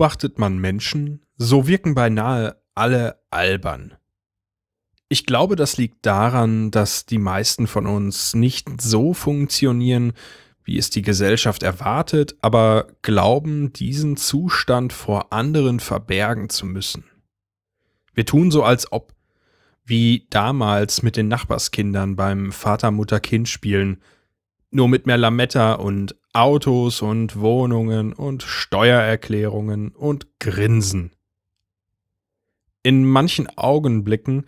Beobachtet man Menschen, so wirken beinahe alle albern. Ich glaube, das liegt daran, dass die meisten von uns nicht so funktionieren, wie es die Gesellschaft erwartet, aber glauben, diesen Zustand vor anderen verbergen zu müssen. Wir tun so, als ob, wie damals mit den Nachbarskindern beim Vater-Mutter-Kind-Spielen, nur mit mehr Lametta und Autos und Wohnungen und Steuererklärungen und Grinsen. In manchen Augenblicken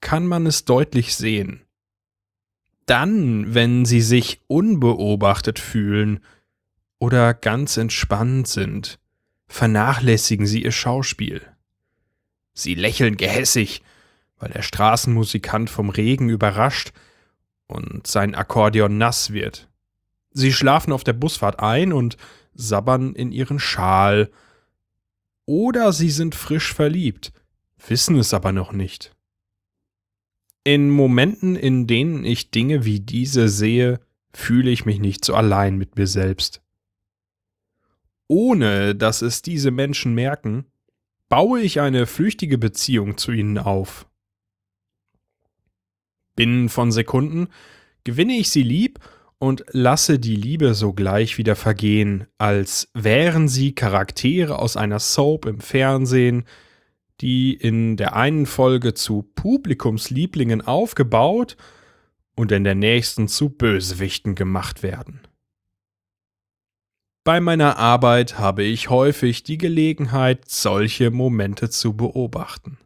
kann man es deutlich sehen. Dann, wenn sie sich unbeobachtet fühlen oder ganz entspannt sind, vernachlässigen sie ihr Schauspiel. Sie lächeln gehässig, weil der Straßenmusikant vom Regen überrascht und sein Akkordeon nass wird. Sie schlafen auf der Busfahrt ein und sabbern in ihren Schal. Oder sie sind frisch verliebt, wissen es aber noch nicht. In Momenten, in denen ich Dinge wie diese sehe, fühle ich mich nicht so allein mit mir selbst. Ohne dass es diese Menschen merken, baue ich eine flüchtige Beziehung zu ihnen auf. Binnen von Sekunden gewinne ich sie lieb und lasse die Liebe sogleich wieder vergehen, als wären sie Charaktere aus einer Soap im Fernsehen, die in der einen Folge zu Publikumslieblingen aufgebaut und in der nächsten zu Bösewichten gemacht werden. Bei meiner Arbeit habe ich häufig die Gelegenheit, solche Momente zu beobachten.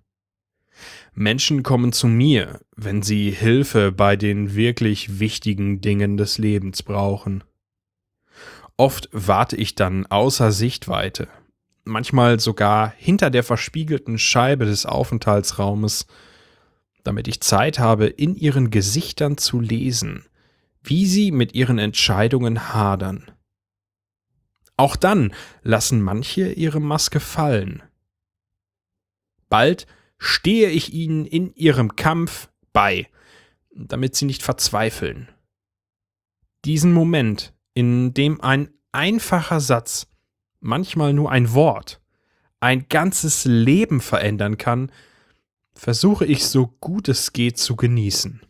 Menschen kommen zu mir, wenn sie Hilfe bei den wirklich wichtigen Dingen des Lebens brauchen. Oft warte ich dann außer Sichtweite, manchmal sogar hinter der verspiegelten Scheibe des Aufenthaltsraumes, damit ich Zeit habe, in ihren Gesichtern zu lesen, wie sie mit ihren Entscheidungen hadern. Auch dann lassen manche ihre Maske fallen. Bald stehe ich ihnen in ihrem Kampf bei, damit sie nicht verzweifeln. Diesen Moment, in dem ein einfacher Satz, manchmal nur ein Wort, ein ganzes Leben verändern kann, versuche ich so gut es geht zu genießen.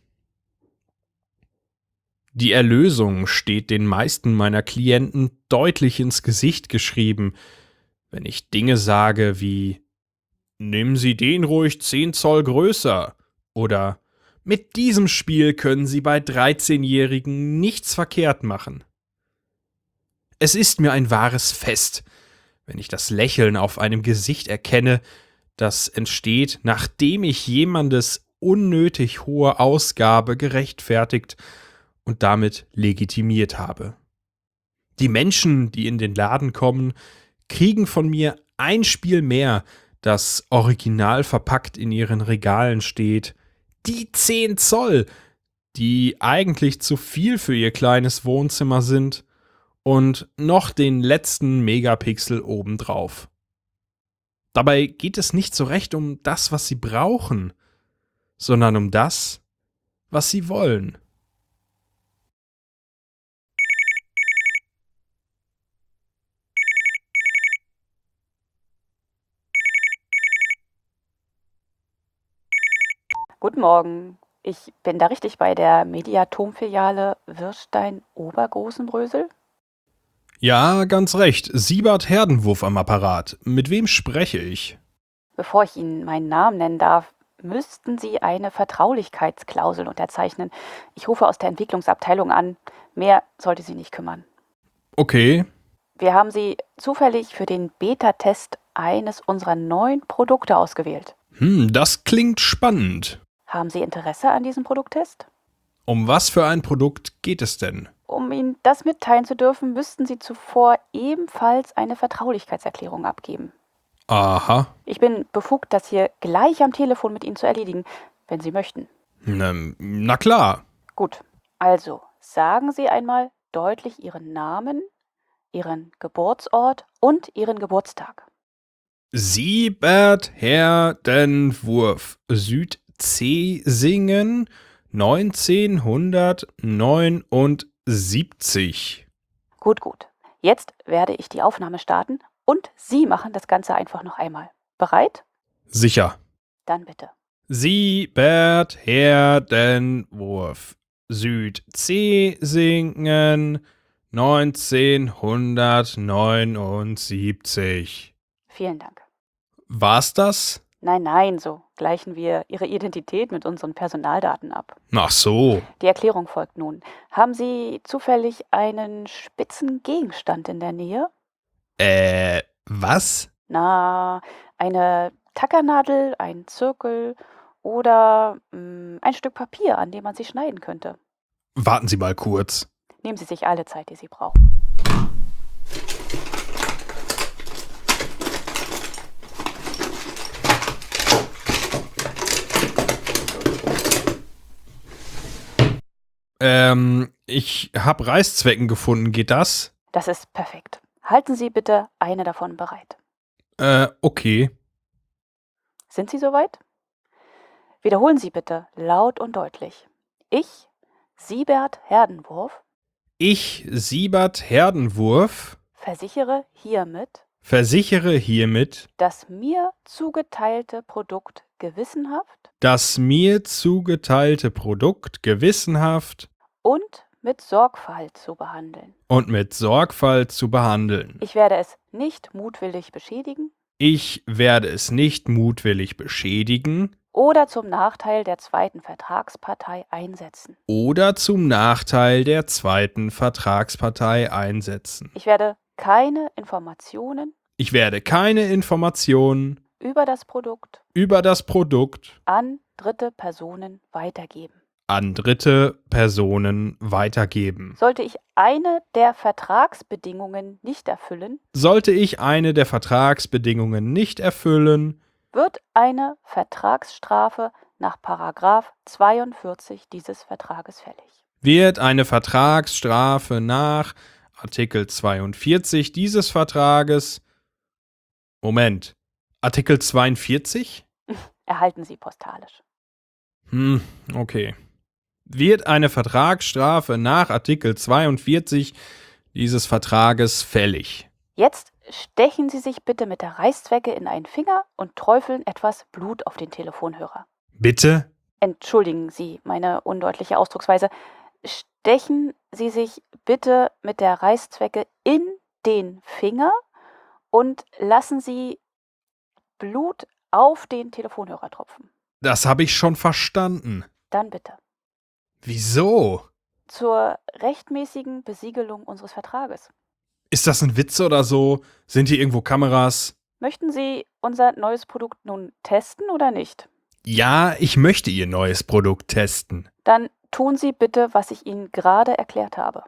Die Erlösung steht den meisten meiner Klienten deutlich ins Gesicht geschrieben, wenn ich Dinge sage wie Nehmen Sie den ruhig 10 Zoll größer. Oder mit diesem Spiel können Sie bei 13-Jährigen nichts verkehrt machen. Es ist mir ein wahres Fest, wenn ich das Lächeln auf einem Gesicht erkenne, das entsteht, nachdem ich jemandes unnötig hohe Ausgabe gerechtfertigt und damit legitimiert habe. Die Menschen, die in den Laden kommen, kriegen von mir ein Spiel mehr, das original verpackt in ihren Regalen steht. Die 10 Zoll, die eigentlich zu viel für ihr kleines Wohnzimmer sind und noch den letzten Megapixel obendrauf. Dabei geht es nicht so recht um das, was sie brauchen, sondern um das, was sie wollen. Guten Morgen. Ich bin da richtig bei der Mediatom-Filiale Wirstein-Obergroßenbrösel? Ja, ganz recht. Siebert Herdenwurf am Apparat. Mit wem spreche ich? Bevor ich Ihnen meinen Namen nennen darf, müssten Sie eine Vertraulichkeitsklausel unterzeichnen. Ich rufe aus der Entwicklungsabteilung an. Mehr sollte Sie nicht kümmern. Okay. Wir haben Sie zufällig für den Beta-Test eines unserer neuen Produkte ausgewählt. Hm, das klingt spannend. Haben Sie Interesse an diesem Produkttest? Um was für ein Produkt geht es denn? Um Ihnen das mitteilen zu dürfen, müssten Sie zuvor ebenfalls eine Vertraulichkeitserklärung abgeben. Aha. Ich bin befugt, das hier gleich am Telefon mit Ihnen zu erledigen, wenn Sie möchten. Ähm, na klar. Gut, also sagen Sie einmal deutlich Ihren Namen, Ihren Geburtsort und Ihren Geburtstag. Siebert Herdenwurf, Südzeesingen, 1979. Gut, gut. Jetzt werde ich die Aufnahme starten und Sie machen das Ganze einfach noch einmal. Bereit? Sicher. Dann bitte. Siebert Herdenwurf, Südzeesingen, 1979. Vielen Dank. War's das? Nein, nein, so gleichen wir Ihre Identität mit unseren Personaldaten ab. Ach so. Die Erklärung folgt nun. Haben Sie zufällig einen spitzen Gegenstand in der Nähe? Äh, was? Na, eine Tackernadel, ein Zirkel oder mh, ein Stück Papier, an dem man sie schneiden könnte. Warten Sie mal kurz. Nehmen Sie sich alle Zeit, die Sie brauchen. Ähm, ich hab Reißzwecken gefunden. Geht das? Das ist perfekt. Halten Sie bitte eine davon bereit. Äh, okay. Sind Sie soweit? Wiederholen Sie bitte laut und deutlich. Ich, Siebert Herdenwurf, Ich, Siebert Herdenwurf, versichere hiermit, versichere hiermit, das mir zugeteilte Produkt gewissenhaft das mir zugeteilte Produkt gewissenhaft und mit Sorgfalt zu behandeln. und mit Sorgfalt zu behandeln. Ich werde es nicht mutwillig beschädigen Ich werde es nicht mutwillig beschädigen oder zum Nachteil der zweiten Vertragspartei einsetzen. oder zum Nachteil der zweiten Vertragspartei einsetzen. Ich werde keine Informationen Ich werde keine Informationen über das Produkt über das Produkt an dritte Personen weitergeben. An dritte Personen weitergeben. Sollte ich eine der Vertragsbedingungen nicht erfüllen, Sollte ich eine der Vertragsbedingungen nicht erfüllen, wird eine Vertragsstrafe nach Paragraph 42 dieses Vertrages fällig. wird eine Vertragsstrafe nach Artikel 42 dieses Vertrages Moment. Artikel 42? Erhalten Sie postalisch. Hm, okay. Wird eine Vertragsstrafe nach Artikel 42 dieses Vertrages fällig? Jetzt stechen Sie sich bitte mit der Reißzwecke in einen Finger und träufeln etwas Blut auf den Telefonhörer. Bitte? Entschuldigen Sie meine undeutliche Ausdrucksweise. Stechen Sie sich bitte mit der Reißzwecke in den Finger und lassen Sie Blut auf den Telefonhörer tropfen. Das habe ich schon verstanden. Dann bitte. Wieso? Zur rechtmäßigen Besiegelung unseres Vertrages. Ist das ein Witz oder so? Sind hier irgendwo Kameras? Möchten Sie unser neues Produkt nun testen oder nicht? Ja, ich möchte Ihr neues Produkt testen. Dann tun Sie bitte, was ich Ihnen gerade erklärt habe.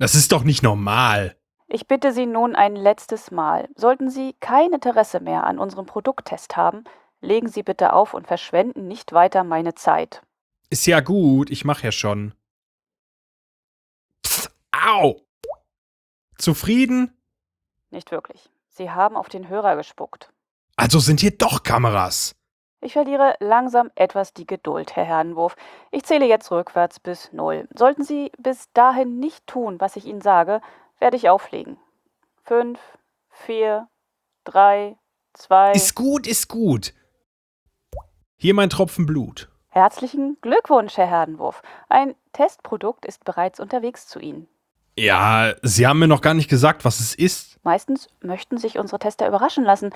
Das ist doch nicht normal. Ich bitte Sie nun ein letztes Mal. Sollten Sie kein Interesse mehr an unserem Produkttest haben, legen Sie bitte auf und verschwenden nicht weiter meine Zeit. Ist ja gut, ich mach ja schon. Pff, au! Zufrieden? Nicht wirklich. Sie haben auf den Hörer gespuckt. Also sind hier doch Kameras. Ich verliere langsam etwas die Geduld, Herr Herrenwurf. Ich zähle jetzt rückwärts bis null. Sollten Sie bis dahin nicht tun, was ich Ihnen sage, werde ich auflegen. Fünf, vier, drei, zwei. Ist gut, ist gut. Hier mein Tropfen Blut. Herzlichen Glückwunsch, Herr Herrenwurf. Ein Testprodukt ist bereits unterwegs zu Ihnen. Ja, Sie haben mir noch gar nicht gesagt, was es ist. Meistens möchten sich unsere Tester überraschen lassen.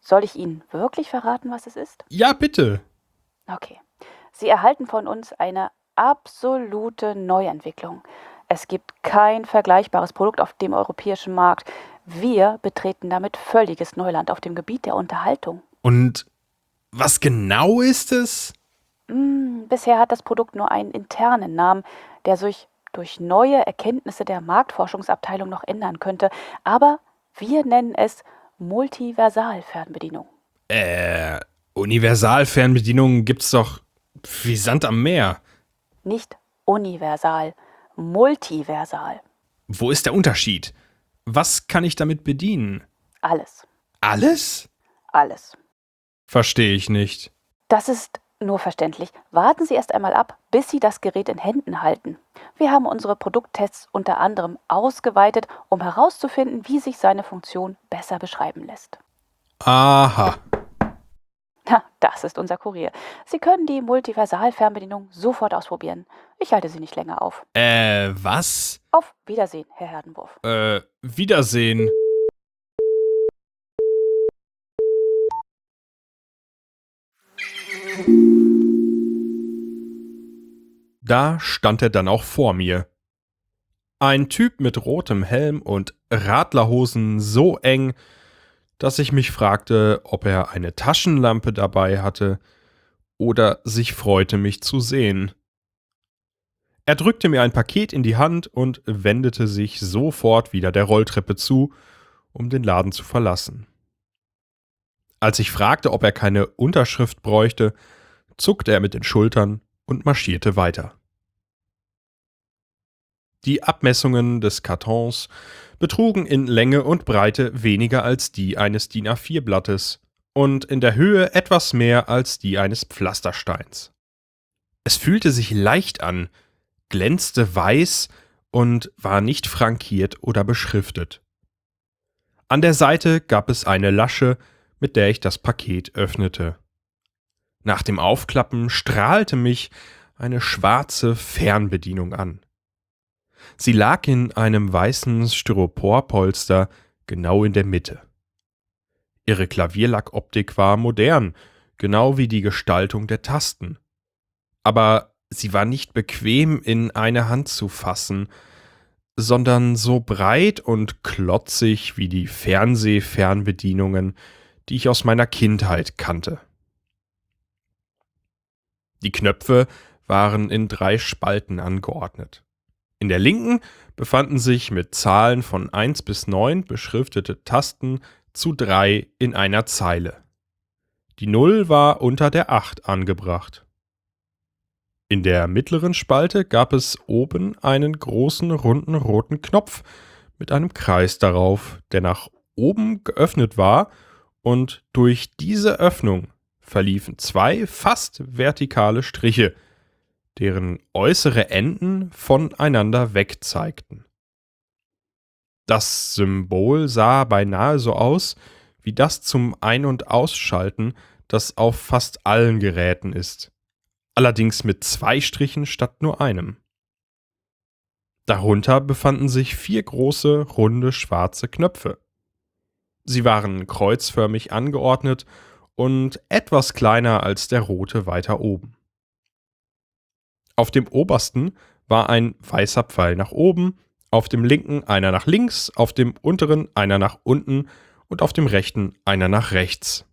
Soll ich Ihnen wirklich verraten, was es ist? Ja, bitte. Okay. Sie erhalten von uns eine absolute Neuentwicklung. Es gibt kein vergleichbares Produkt auf dem europäischen Markt. Wir betreten damit völliges Neuland auf dem Gebiet der Unterhaltung. Und was genau ist es? Hm, bisher hat das Produkt nur einen internen Namen, der sich durch neue Erkenntnisse der Marktforschungsabteilung noch ändern könnte, aber wir nennen es Multiversalfernbedienung. Äh, Universalfernbedienungen gibt's doch wie Sand am Meer. Nicht universal, multiversal. Wo ist der Unterschied? Was kann ich damit bedienen? Alles. Alles? Alles. Verstehe ich nicht. Das ist nur verständlich. Warten Sie erst einmal ab, bis Sie das Gerät in Händen halten. Wir haben unsere Produkttests unter anderem ausgeweitet, um herauszufinden, wie sich seine Funktion besser beschreiben lässt. Aha. Na, das ist unser Kurier. Sie können die Multiversal-Fernbedienung sofort ausprobieren. Ich halte Sie nicht länger auf. Äh, was? Auf Wiedersehen, Herr Herdenwurf. Äh, Wiedersehen. Da stand er dann auch vor mir. Ein Typ mit rotem Helm und Radlerhosen so eng, dass ich mich fragte, ob er eine Taschenlampe dabei hatte oder sich freute, mich zu sehen. Er drückte mir ein Paket in die Hand und wendete sich sofort wieder der Rolltreppe zu, um den Laden zu verlassen. Als ich fragte, ob er keine Unterschrift bräuchte, zuckte er mit den Schultern und marschierte weiter. Die Abmessungen des Kartons betrugen in Länge und Breite weniger als die eines DIN A4-Blattes und in der Höhe etwas mehr als die eines Pflastersteins. Es fühlte sich leicht an, glänzte weiß und war nicht frankiert oder beschriftet. An der Seite gab es eine Lasche, mit der ich das Paket öffnete. Nach dem Aufklappen strahlte mich eine schwarze Fernbedienung an. Sie lag in einem weißen Styroporpolster genau in der Mitte. Ihre Klavierlackoptik war modern, genau wie die Gestaltung der Tasten. Aber sie war nicht bequem in eine Hand zu fassen, sondern so breit und klotzig wie die Fernsehfernbedienungen, die ich aus meiner Kindheit kannte. Die Knöpfe waren in drei Spalten angeordnet. In der linken befanden sich mit Zahlen von 1 bis 9 beschriftete Tasten zu 3 in einer Zeile. Die 0 war unter der 8 angebracht. In der mittleren Spalte gab es oben einen großen runden roten Knopf mit einem Kreis darauf, der nach oben geöffnet war, und durch diese Öffnung verliefen zwei fast vertikale Striche, deren äußere Enden voneinander weg zeigten. Das Symbol sah beinahe so aus wie das zum Ein- und Ausschalten, das auf fast allen Geräten ist, allerdings mit zwei Strichen statt nur einem. Darunter befanden sich vier große, runde, schwarze Knöpfe. Sie waren kreuzförmig angeordnet und etwas kleiner als der rote weiter oben. Auf dem obersten war ein weißer Pfeil nach oben, auf dem linken einer nach links, auf dem unteren einer nach unten und auf dem rechten einer nach rechts.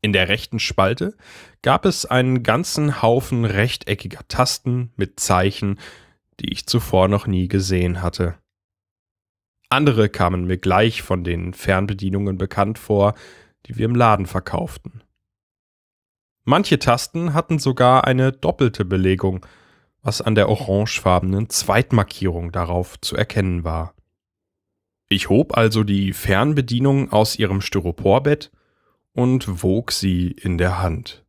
In der rechten Spalte gab es einen ganzen Haufen rechteckiger Tasten mit Zeichen, die ich zuvor noch nie gesehen hatte. Andere kamen mir gleich von den Fernbedienungen bekannt vor, die wir im Laden verkauften. Manche Tasten hatten sogar eine doppelte Belegung, was an der orangefarbenen Zweitmarkierung darauf zu erkennen war. Ich hob also die Fernbedienung aus ihrem Styroporbett und wog sie in der Hand.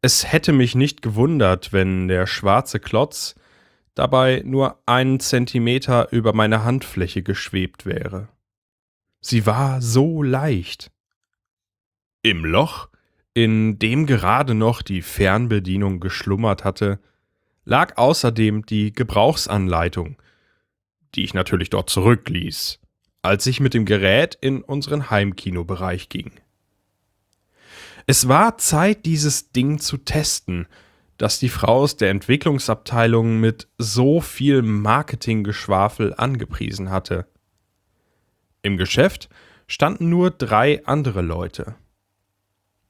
Es hätte mich nicht gewundert, wenn der schwarze Klotz dabei nur einen Zentimeter über meine Handfläche geschwebt wäre. Sie war so leicht. Im Loch in dem gerade noch die Fernbedienung geschlummert hatte, lag außerdem die Gebrauchsanleitung, die ich natürlich dort zurückließ, als ich mit dem Gerät in unseren Heimkinobereich ging. Es war Zeit, dieses Ding zu testen, das die Frau aus der Entwicklungsabteilung mit so viel Marketinggeschwafel angepriesen hatte. Im Geschäft standen nur drei andere Leute.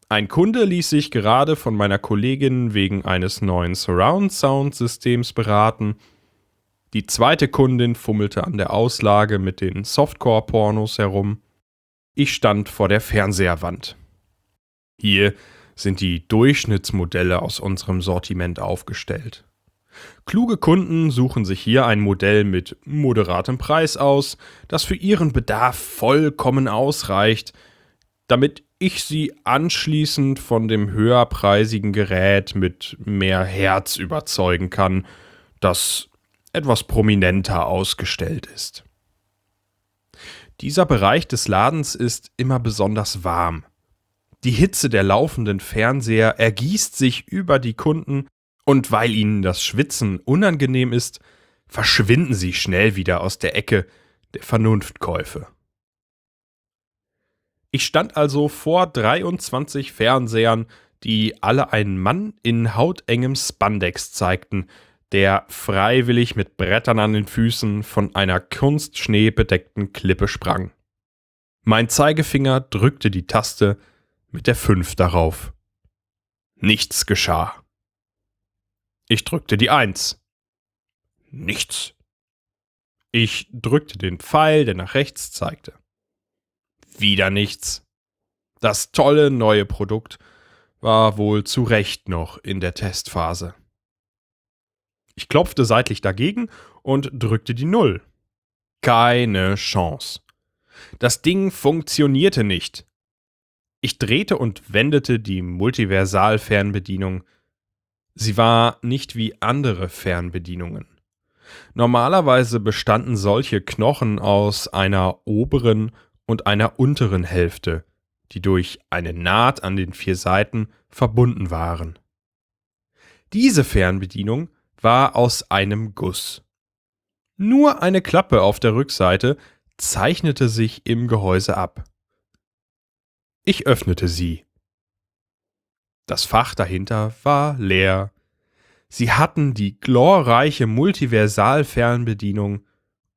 Ein Kunde ließ sich gerade von meiner Kollegin wegen eines neuen Surround-Sound-Systems beraten. Die zweite Kundin fummelte an der Auslage mit den Softcore-Pornos herum. Ich stand vor der Fernseherwand. Hier sind die Durchschnittsmodelle aus unserem Sortiment aufgestellt. Kluge Kunden suchen sich hier ein Modell mit moderatem Preis aus, das für ihren Bedarf vollkommen ausreicht, damit ich sie anschließend von dem höherpreisigen Gerät mit mehr Herz überzeugen kann, das etwas prominenter ausgestellt ist. Dieser Bereich des Ladens ist immer besonders warm. Die Hitze der laufenden Fernseher ergießt sich über die Kunden, und weil ihnen das Schwitzen unangenehm ist, verschwinden sie schnell wieder aus der Ecke der Vernunftkäufe. Ich stand also vor 23 Fernsehern, die alle einen Mann in hautengem Spandex zeigten, der freiwillig mit Brettern an den Füßen von einer Kunstschnee bedeckten Klippe sprang. Mein Zeigefinger drückte die Taste mit der 5 darauf. Nichts geschah. Ich drückte die 1. Nichts. Ich drückte den Pfeil, der nach rechts zeigte. Wieder nichts. Das tolle neue Produkt war wohl zu Recht noch in der Testphase. Ich klopfte seitlich dagegen und drückte die Null. Keine Chance. Das Ding funktionierte nicht. Ich drehte und wendete die Multiversal-Fernbedienung. Sie war nicht wie andere Fernbedienungen. Normalerweise bestanden solche Knochen aus einer oberen und einer unteren Hälfte, die durch eine Naht an den vier Seiten verbunden waren. Diese Fernbedienung war aus einem Guss. Nur eine Klappe auf der Rückseite zeichnete sich im Gehäuse ab. Ich öffnete sie. Das Fach dahinter war leer. Sie hatten die glorreiche Multiversal-Fernbedienung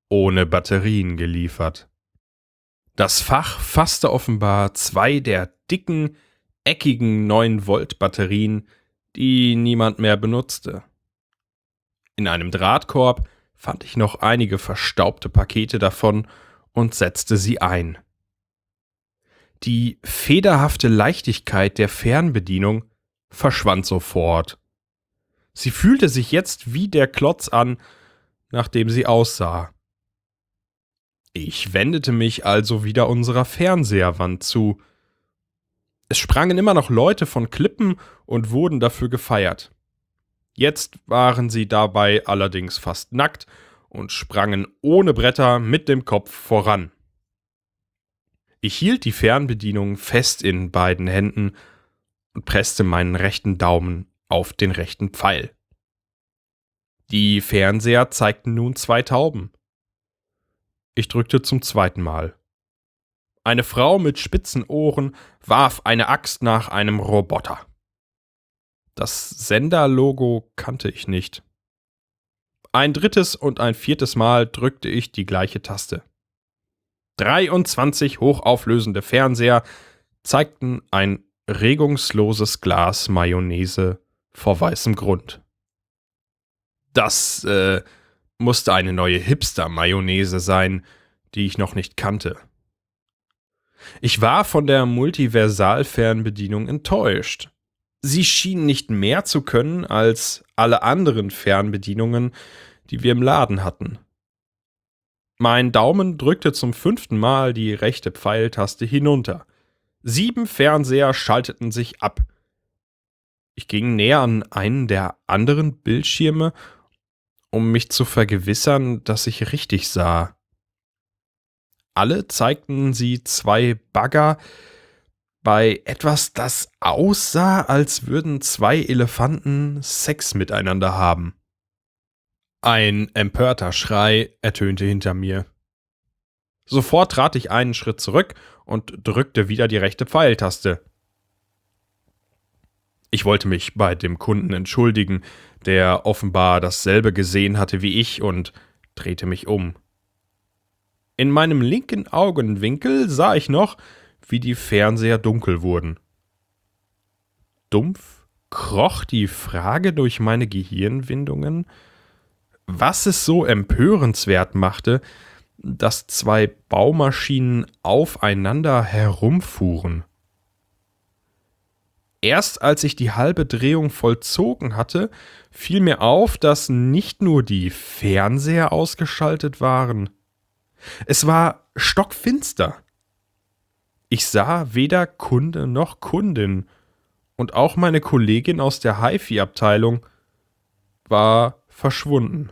ohne Batterien geliefert. Das Fach fasste offenbar zwei der dicken, eckigen 9-Volt-Batterien, die niemand mehr benutzte. In einem Drahtkorb fand ich noch einige verstaubte Pakete davon und setzte sie ein. Die federhafte Leichtigkeit der Fernbedienung verschwand sofort. Sie fühlte sich jetzt wie der Klotz an, nachdem sie aussah. Ich wendete mich also wieder unserer Fernseherwand zu. Es sprangen immer noch Leute von Klippen und wurden dafür gefeiert. Jetzt waren sie dabei allerdings fast nackt und sprangen ohne Bretter mit dem Kopf voran. Ich hielt die Fernbedienung fest in beiden Händen und presste meinen rechten Daumen auf den rechten Pfeil. Die Fernseher zeigten nun zwei Tauben. Ich drückte zum zweiten Mal. Eine Frau mit spitzen Ohren warf eine Axt nach einem Roboter. Das Senderlogo kannte ich nicht. Ein drittes und ein viertes Mal drückte ich die gleiche Taste. 23 hochauflösende Fernseher zeigten ein regungsloses Glas Mayonnaise vor weißem Grund. Das äh, musste eine neue Hipster-Mayonnaise sein, die ich noch nicht kannte. Ich war von der Multiversal-Fernbedienung enttäuscht. Sie schien nicht mehr zu können als alle anderen Fernbedienungen, die wir im Laden hatten. Mein Daumen drückte zum fünften Mal die rechte Pfeiltaste hinunter. Sieben Fernseher schalteten sich ab. Ich ging näher an einen der anderen Bildschirme um mich zu vergewissern, dass ich richtig sah. Alle zeigten sie zwei Bagger bei etwas, das aussah, als würden zwei Elefanten Sex miteinander haben. Ein empörter Schrei ertönte hinter mir. Sofort trat ich einen Schritt zurück und drückte wieder die rechte Pfeiltaste. Ich wollte mich bei dem Kunden entschuldigen, der offenbar dasselbe gesehen hatte wie ich und drehte mich um. In meinem linken Augenwinkel sah ich noch, wie die Fernseher dunkel wurden. dumpf kroch die Frage durch meine Gehirnwindungen, was es so empörenswert machte, dass zwei Baumaschinen aufeinander herumfuhren. Erst als ich die halbe Drehung vollzogen hatte, fiel mir auf, dass nicht nur die Fernseher ausgeschaltet waren. Es war stockfinster. Ich sah weder Kunde noch Kundin, und auch meine Kollegin aus der HiFi-Abteilung war verschwunden.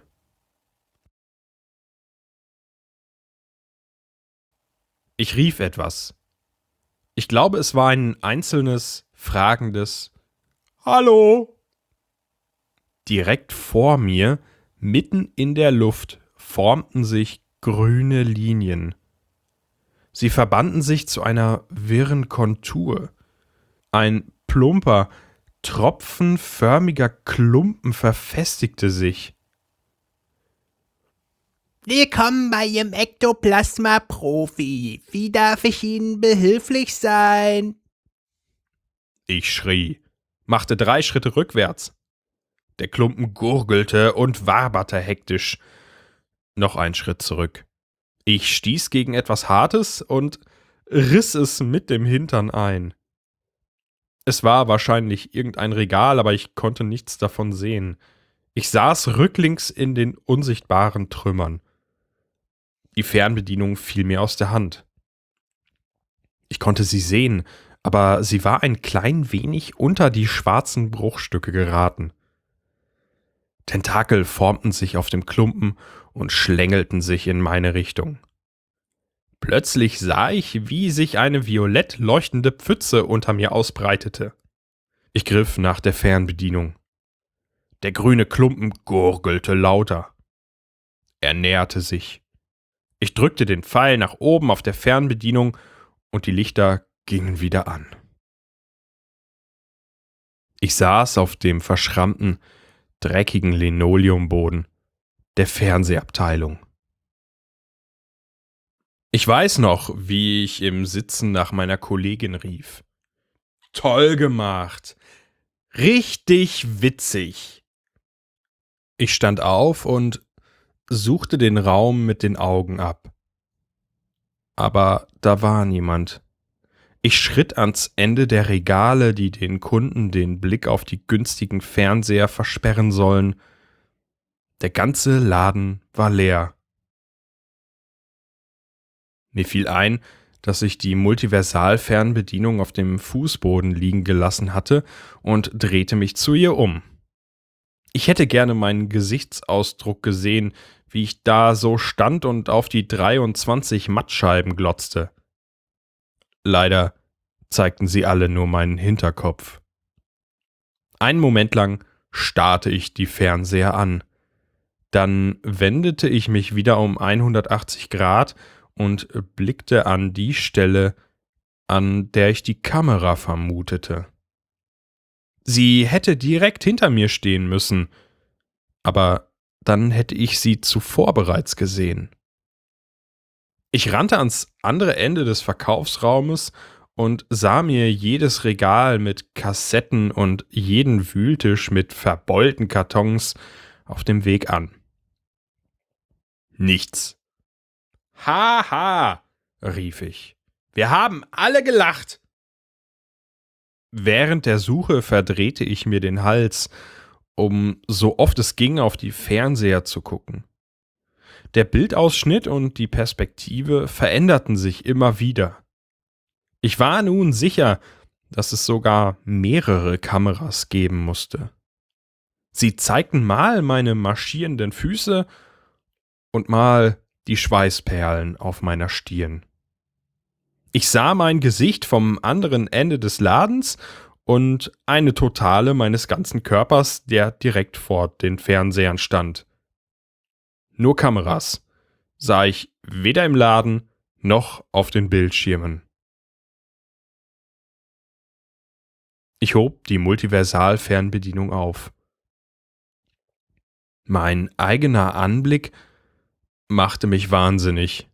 Ich rief etwas. Ich glaube, es war ein einzelnes, fragendes Hallo. Direkt vor mir, mitten in der Luft, formten sich grüne Linien. Sie verbanden sich zu einer wirren Kontur. Ein plumper, tropfenförmiger Klumpen verfestigte sich. Willkommen bei Ihrem Ektoplasma-Profi. Wie darf ich Ihnen behilflich sein? Ich schrie, machte drei Schritte rückwärts. Der Klumpen gurgelte und waberte hektisch. Noch ein Schritt zurück. Ich stieß gegen etwas Hartes und riss es mit dem Hintern ein. Es war wahrscheinlich irgendein Regal, aber ich konnte nichts davon sehen. Ich saß rücklings in den unsichtbaren Trümmern. Die Fernbedienung fiel mir aus der Hand. Ich konnte sie sehen, aber sie war ein klein wenig unter die schwarzen Bruchstücke geraten. Tentakel formten sich auf dem Klumpen und schlängelten sich in meine Richtung. Plötzlich sah ich, wie sich eine violett leuchtende Pfütze unter mir ausbreitete. Ich griff nach der Fernbedienung. Der grüne Klumpen gurgelte lauter. Er näherte sich. Ich drückte den Pfeil nach oben auf der Fernbedienung und die Lichter gingen wieder an. Ich saß auf dem verschrammten, dreckigen Linoleumboden der Fernsehabteilung. Ich weiß noch, wie ich im Sitzen nach meiner Kollegin rief. Toll gemacht. Richtig witzig. Ich stand auf und suchte den Raum mit den Augen ab. Aber da war niemand. Ich schritt ans Ende der Regale, die den Kunden den Blick auf die günstigen Fernseher versperren sollen. Der ganze Laden war leer. Mir fiel ein, dass ich die Multiversal-Fernbedienung auf dem Fußboden liegen gelassen hatte und drehte mich zu ihr um. Ich hätte gerne meinen Gesichtsausdruck gesehen, wie ich da so stand und auf die 23 Mattscheiben glotzte. Leider zeigten sie alle nur meinen Hinterkopf. Einen Moment lang starrte ich die Fernseher an. Dann wendete ich mich wieder um 180 Grad und blickte an die Stelle, an der ich die Kamera vermutete. Sie hätte direkt hinter mir stehen müssen, aber dann hätte ich sie zuvor bereits gesehen. Ich rannte ans andere Ende des Verkaufsraumes und sah mir jedes Regal mit Kassetten und jeden Wühltisch mit verbeulten Kartons auf dem Weg an. Nichts. Haha, rief ich. Wir haben alle gelacht. Während der Suche verdrehte ich mir den Hals, um so oft es ging auf die Fernseher zu gucken. Der Bildausschnitt und die Perspektive veränderten sich immer wieder. Ich war nun sicher, dass es sogar mehrere Kameras geben musste. Sie zeigten mal meine marschierenden Füße und mal die Schweißperlen auf meiner Stirn. Ich sah mein Gesicht vom anderen Ende des Ladens und eine Totale meines ganzen Körpers, der direkt vor den Fernsehern stand. Nur Kameras sah ich weder im Laden noch auf den Bildschirmen. Ich hob die Multiversal-Fernbedienung auf. Mein eigener Anblick machte mich wahnsinnig.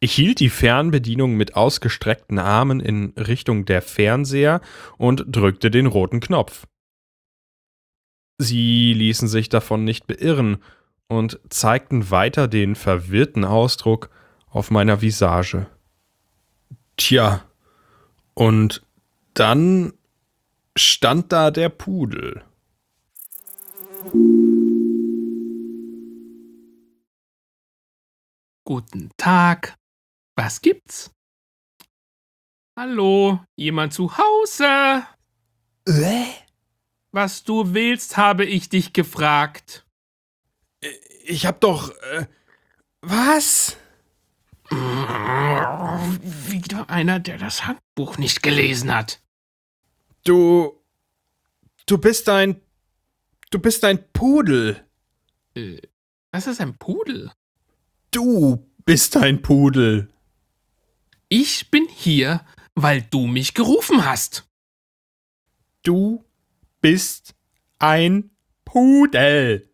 Ich hielt die Fernbedienung mit ausgestreckten Armen in Richtung der Fernseher und drückte den roten Knopf. Sie ließen sich davon nicht beirren und zeigten weiter den verwirrten Ausdruck auf meiner Visage. Tja, und dann stand da der Pudel. Guten Tag. Was gibt's? Hallo, jemand zu Hause? Äh? Was du willst, habe ich dich gefragt. Ich hab doch. Äh, was? Wieder einer, der das Handbuch nicht gelesen hat. Du. Du bist ein. Du bist ein Pudel. Äh, was ist ein Pudel? Du bist ein Pudel. Ich bin hier, weil du mich gerufen hast. Du bist ein Pudel.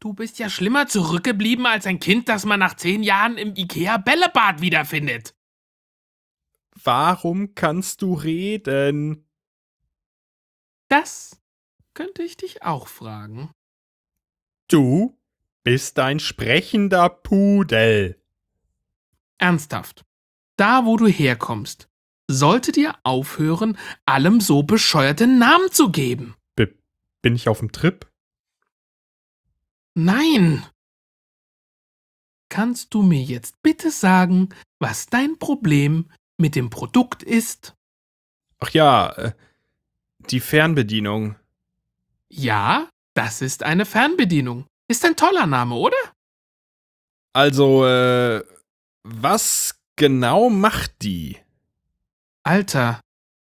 Du bist ja schlimmer zurückgeblieben als ein Kind, das man nach zehn Jahren im Ikea-Bällebad wiederfindet. Warum kannst du reden? Das könnte ich dich auch fragen. Du bist ein sprechender Pudel. Ernsthaft. Da, wo du herkommst, sollte dir aufhören, allem so bescheuerte Namen zu geben. B bin ich auf dem Trip? Nein. Kannst du mir jetzt bitte sagen, was dein Problem mit dem Produkt ist? Ach ja, äh, die Fernbedienung. Ja, das ist eine Fernbedienung. Ist ein toller Name, oder? Also, äh, was genau macht die? Alter,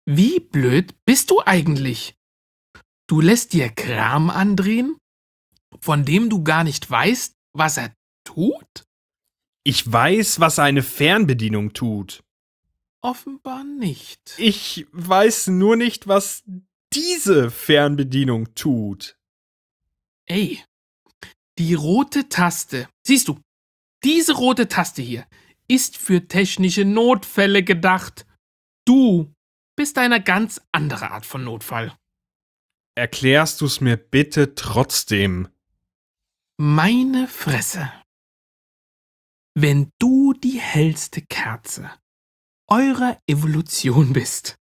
wie blöd bist du eigentlich? Du lässt dir Kram andrehen, von dem du gar nicht weißt, was er tut? Ich weiß, was eine Fernbedienung tut. Offenbar nicht. Ich weiß nur nicht, was diese Fernbedienung tut. Ey, die rote Taste, siehst du, diese rote Taste hier ist für technische Notfälle gedacht. Du bist eine ganz andere Art von Notfall. Erklärst du's mir bitte trotzdem? Meine Fresse. Wenn du die hellste Kerze eurer Evolution bist,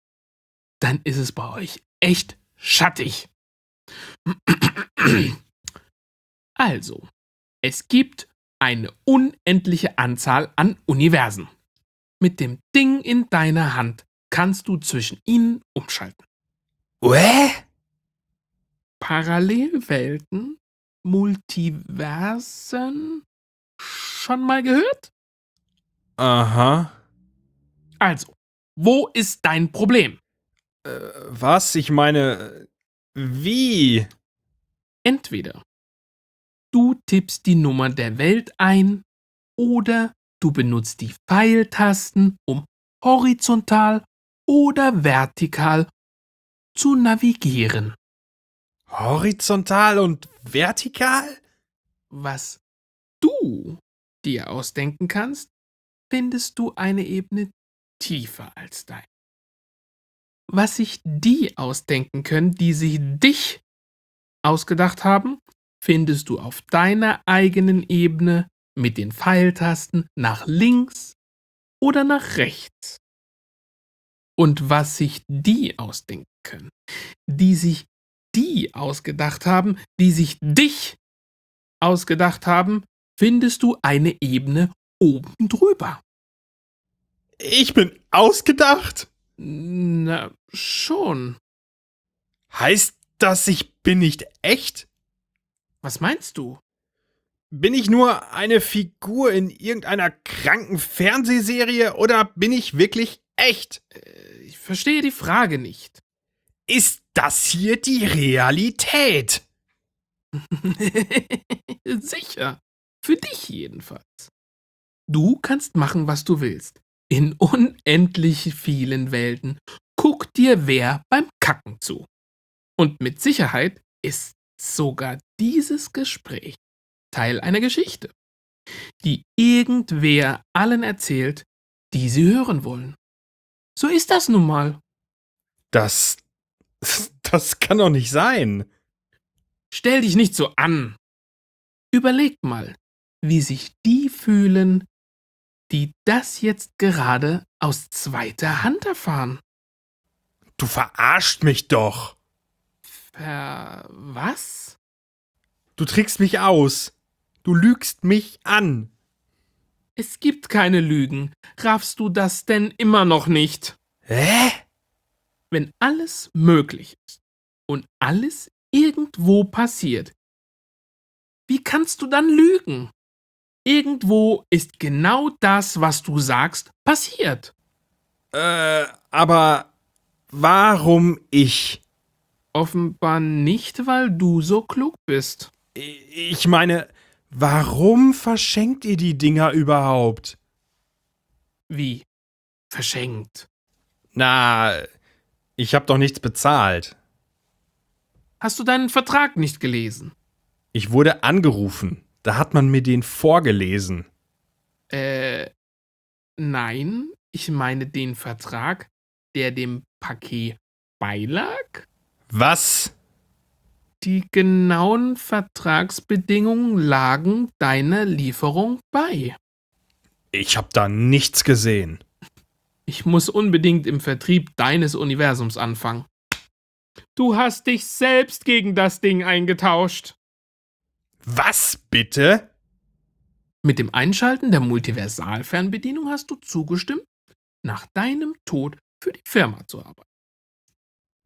dann ist es bei euch echt schattig. Also, es gibt eine unendliche Anzahl an Universen. Mit dem Ding in deiner Hand kannst du zwischen ihnen umschalten. Uäh? Parallelwelten, Multiversen. Schon mal gehört? Aha. Also, wo ist dein Problem? Äh, was? Ich meine, wie? Entweder du tippst die Nummer der Welt ein oder du benutzt die Pfeiltasten, um horizontal oder vertikal zu navigieren. Horizontal und vertikal? Was du dir ausdenken kannst, findest du eine Ebene tiefer als dein. Was sich die ausdenken können, die sich dich ausgedacht haben, findest du auf deiner eigenen Ebene mit den Pfeiltasten nach links oder nach rechts. Und was sich die ausdenken können, die sich die ausgedacht haben, die sich dich ausgedacht haben, findest du eine Ebene oben drüber. Ich bin ausgedacht? Na, schon. Heißt das, ich bin nicht echt? Was meinst du? Bin ich nur eine Figur in irgendeiner kranken Fernsehserie oder bin ich wirklich echt? Äh, Ich verstehe die Frage nicht. Ist das hier die Realität? Sicher. Für dich jedenfalls. Du kannst machen, was du willst. In unendlich vielen Welten. Guck dir wer beim Kacken zu. Und mit Sicherheit ist sogar dieses Gespräch Teil einer Geschichte. die irgendwer allen erzählt, die sie hören wollen. So ist das nun mal. Das. Das kann doch nicht sein. Stell dich nicht so an. Überleg mal, wie sich die fühlen, die das jetzt gerade aus zweiter Hand erfahren. Du verarscht mich doch. Ver was? Du trickst mich aus. Du lügst mich an. Es gibt keine Lügen. Raffst du das denn immer noch nicht? Hä? Wenn alles möglich ist und alles irgendwo passiert, wie kannst du dann lügen? Irgendwo ist genau das, was du sagst, passiert. Äh, aber warum ich? Offenbar nicht, weil du so klug bist. Ich meine, warum verschenkt ihr die Dinger überhaupt? Wie? Verschenkt. Na, ich hab doch nichts bezahlt. Hast du deinen Vertrag nicht gelesen? Ich wurde angerufen. Da hat man mir den vorgelesen. Äh, nein, ich meine den Vertrag, der dem Paket beilag? Was? Die genauen Vertragsbedingungen lagen deiner Lieferung bei. Ich hab da nichts gesehen. Ich muss unbedingt im Vertrieb deines Universums anfangen. Du hast dich selbst gegen das Ding eingetauscht. Was bitte? Mit dem Einschalten der Multiversalfernbedienung hast du zugestimmt, nach deinem Tod für die Firma zu arbeiten.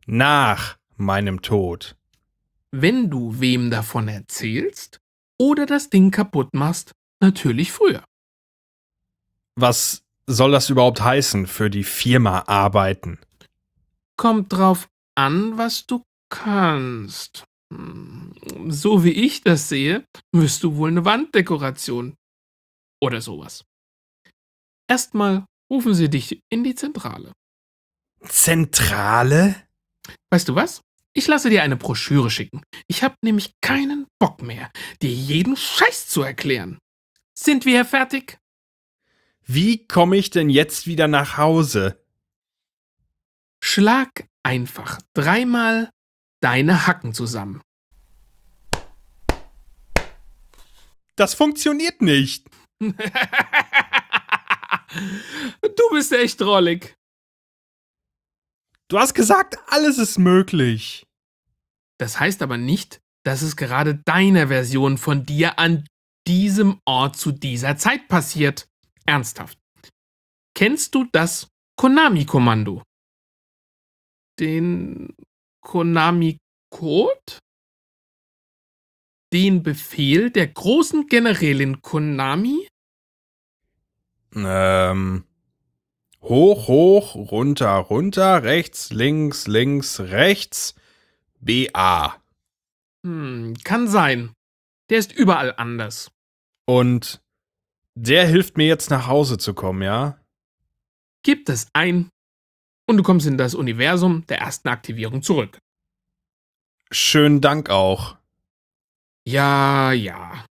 Nach meinem Tod. Wenn du wem davon erzählst oder das Ding kaputt machst, natürlich früher. Was soll das überhaupt heißen, für die Firma arbeiten? Kommt drauf an, was du kannst. Hm, So wie ich das sehe, wirst du wohl eine Wanddekoration oder sowas. Erstmal rufen sie dich in die Zentrale. Zentrale? Weißt du was? Ich lasse dir eine Broschüre schicken. Ich habe nämlich keinen Bock mehr, dir jeden Scheiß zu erklären. Sind wir fertig? Wie komme ich denn jetzt wieder nach Hause? Schlag einfach dreimal deine Hacken zusammen. Das funktioniert nicht. du bist echt drollig. Du hast gesagt, alles ist möglich. Das heißt aber nicht, dass es gerade deiner Version von dir an diesem Ort zu dieser Zeit passiert. Ernsthaft. Kennst du das Konami-Kommando? Den Konami-Code? Den Befehl der großen Generälin Konami? Ähm. Hoch, hoch, runter, runter, rechts, links, links, rechts. BA. Hm, kann sein. Der ist überall anders. Und der hilft mir jetzt nach Hause zu kommen, ja? Gib das ein und du kommst in das Universum der ersten Aktivierung zurück. Schönen Dank auch. Ja, ja.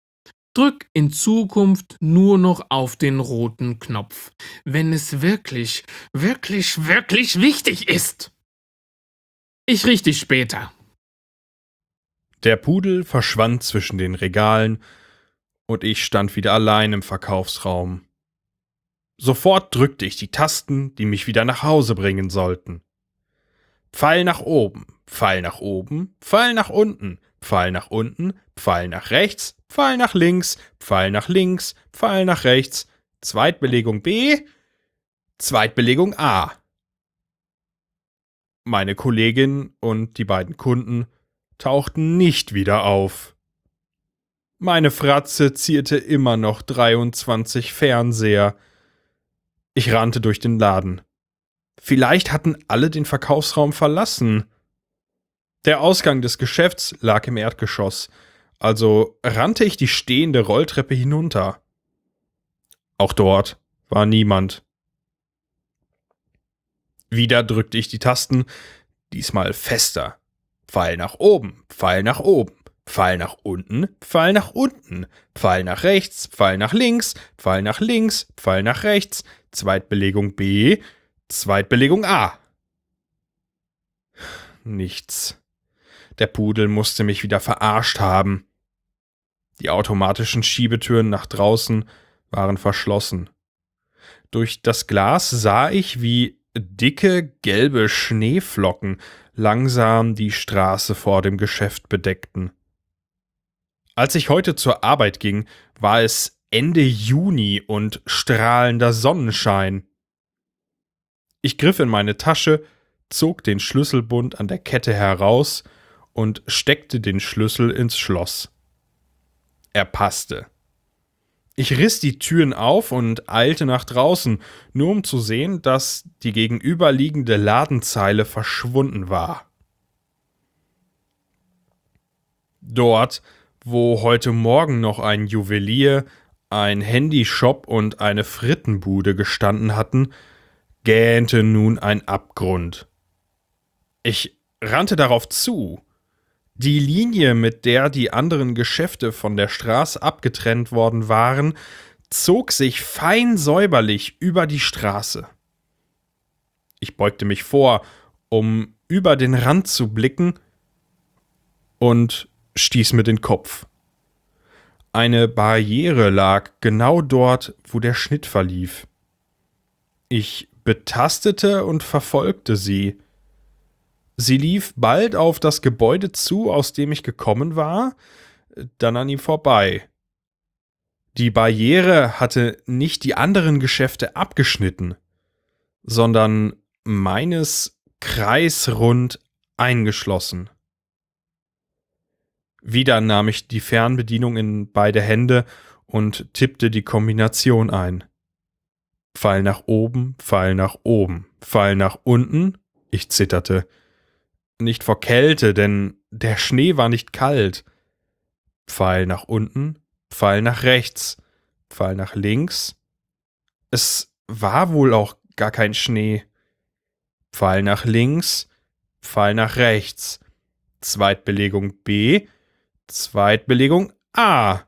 Drück in Zukunft nur noch auf den roten Knopf, wenn es wirklich, wirklich, wirklich wichtig ist. Ich richte dich später. Der Pudel verschwand zwischen den Regalen und ich stand wieder allein im Verkaufsraum. Sofort drückte ich die Tasten, die mich wieder nach Hause bringen sollten. Pfeil nach oben, Pfeil nach oben, Pfeil nach unten, Pfeil nach unten, Pfeil nach rechts, Pfeil nach links, Pfeil nach links, Pfeil nach rechts, Zweitbelegung B, Zweitbelegung A. Meine Kollegin und die beiden Kunden tauchten nicht wieder auf. Meine Fratze zierte immer noch 23 Fernseher. Ich rannte durch den Laden. Vielleicht hatten alle den Verkaufsraum verlassen. Der Ausgang des Geschäfts lag im Erdgeschoss, also rannte ich die stehende Rolltreppe hinunter. Auch dort war niemand. Wieder drückte ich die Tasten, diesmal fester. Pfeil nach oben, Pfeil nach oben, Pfeil nach unten, Pfeil nach unten, Pfeil nach rechts, Pfeil nach links, Pfeil nach links, Pfeil nach rechts, Zweitbelegung B, Zweitbelegung A. Nichts. Der Pudel musste mich wieder verarscht haben. Die automatischen Schiebetüren nach draußen waren verschlossen. Durch das Glas sah ich, wie dicke gelbe Schneeflocken langsam die Straße vor dem Geschäft bedeckten. Als ich heute zur Arbeit ging, war es Ende Juni und strahlender Sonnenschein. Ich griff in meine Tasche, zog den Schlüsselbund an der Kette heraus und steckte den Schlüssel ins Schloss. Er passte. Ich riss die Türen auf und eilte nach draußen, nur um zu sehen, dass die gegenüberliegende Ladenzeile verschwunden war. Dort, wo heute Morgen noch ein Juwelier, ein Handyshop und eine Frittenbude gestanden hatten, gähnte nun ein Abgrund. Ich rannte darauf zu. Die Linie, mit der die anderen Geschäfte von der Straße abgetrennt worden waren, zog sich fein säuberlich über die Straße. Ich beugte mich vor, um über den Rand zu blicken, und stieß mir den Kopf. Eine Barriere lag genau dort, wo der Schnitt verlief. Ich betastete und verfolgte sie. Sie lief bald auf das Gebäude zu, aus dem ich gekommen war, dann an ihm vorbei. Die Barriere hatte nicht die anderen Geschäfte abgeschnitten, sondern meines kreisrund eingeschlossen. Wieder nahm ich die Fernbedienung in beide Hände und tippte die Kombination ein. Pfeil nach oben, Pfeil nach oben, Pfeil nach unten. Ich zitterte. Nicht vor Kälte, denn der Schnee war nicht kalt. Pfeil nach unten, Pfeil nach rechts, Pfeil nach links. Es war wohl auch gar kein Schnee. Pfeil nach links, Pfeil nach rechts. Zweitbelegung B, Zweitbelegung A.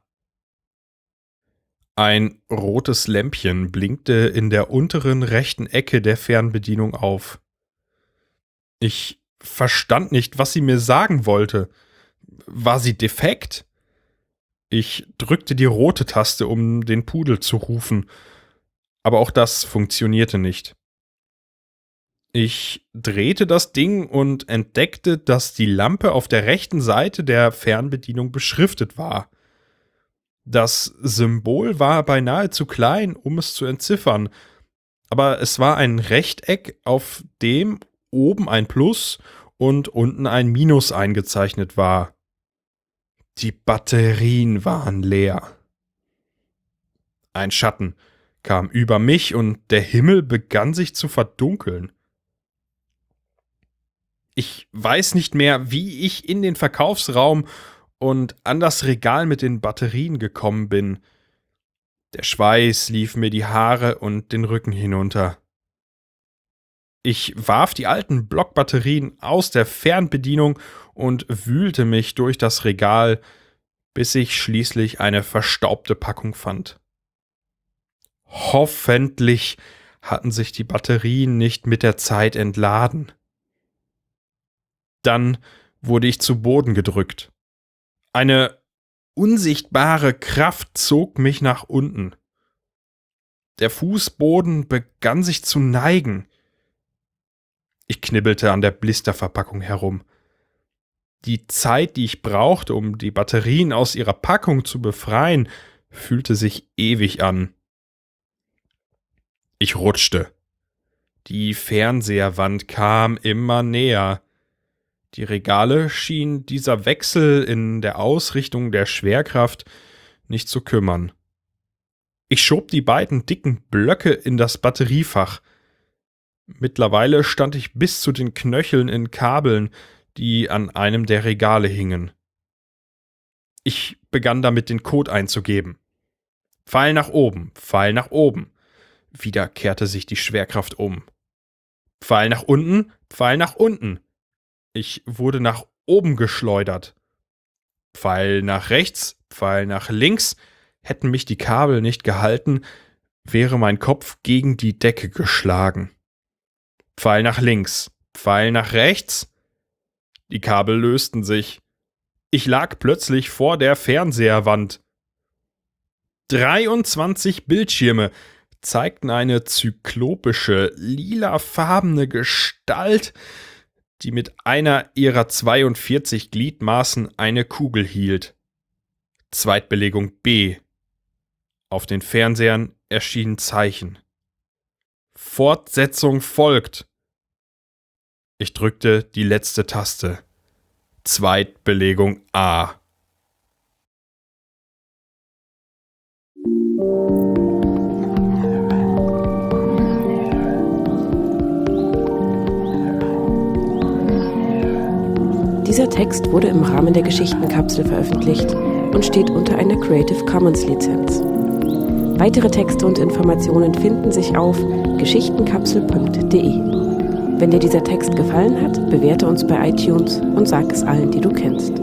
Ein rotes Lämpchen blinkte in der unteren rechten Ecke der Fernbedienung auf. Ich verstand nicht, was sie mir sagen wollte. War sie defekt? Ich drückte die rote Taste, um den Pudel zu rufen, aber auch das funktionierte nicht. Ich drehte das Ding und entdeckte, dass die Lampe auf der rechten Seite der Fernbedienung beschriftet war. Das Symbol war beinahe zu klein, um es zu entziffern, aber es war ein Rechteck, auf dem oben ein Plus und unten ein Minus eingezeichnet war. Die Batterien waren leer. Ein Schatten kam über mich und der Himmel begann sich zu verdunkeln. Ich weiß nicht mehr, wie ich in den Verkaufsraum und an das Regal mit den Batterien gekommen bin. Der Schweiß lief mir die Haare und den Rücken hinunter. Ich warf die alten Blockbatterien aus der Fernbedienung und wühlte mich durch das Regal, bis ich schließlich eine verstaubte Packung fand. Hoffentlich hatten sich die Batterien nicht mit der Zeit entladen. Dann wurde ich zu Boden gedrückt. Eine unsichtbare Kraft zog mich nach unten. Der Fußboden begann sich zu neigen. Ich knibbelte an der Blisterverpackung herum. Die Zeit, die ich brauchte, um die Batterien aus ihrer Packung zu befreien, fühlte sich ewig an. Ich rutschte. Die Fernseherwand kam immer näher. Die Regale schien dieser Wechsel in der Ausrichtung der Schwerkraft nicht zu kümmern. Ich schob die beiden dicken Blöcke in das Batteriefach. Mittlerweile stand ich bis zu den Knöcheln in Kabeln, die an einem der Regale hingen. Ich begann damit den Code einzugeben. Pfeil nach oben, Pfeil nach oben. Wieder kehrte sich die Schwerkraft um. Pfeil nach unten, Pfeil nach unten. Ich wurde nach oben geschleudert. Pfeil nach rechts, Pfeil nach links. Hätten mich die Kabel nicht gehalten, wäre mein Kopf gegen die Decke geschlagen. Pfeil nach links, Pfeil nach rechts. Die Kabel lösten sich. Ich lag plötzlich vor der Fernseherwand. 23 Bildschirme zeigten eine zyklopische, lilafarbene Gestalt, die mit einer ihrer 42 Gliedmaßen eine Kugel hielt. Zweitbelegung B. Auf den Fernsehern erschienen Zeichen. Fortsetzung folgt. Ich drückte die letzte Taste. Zweitbelegung A. Dieser Text wurde im Rahmen der Geschichtenkapsel veröffentlicht und steht unter einer Creative Commons Lizenz. Weitere Texte und Informationen finden sich auf geschichtenkapsel.de. Wenn dir dieser Text gefallen hat, bewerte uns bei iTunes und sag es allen, die du kennst.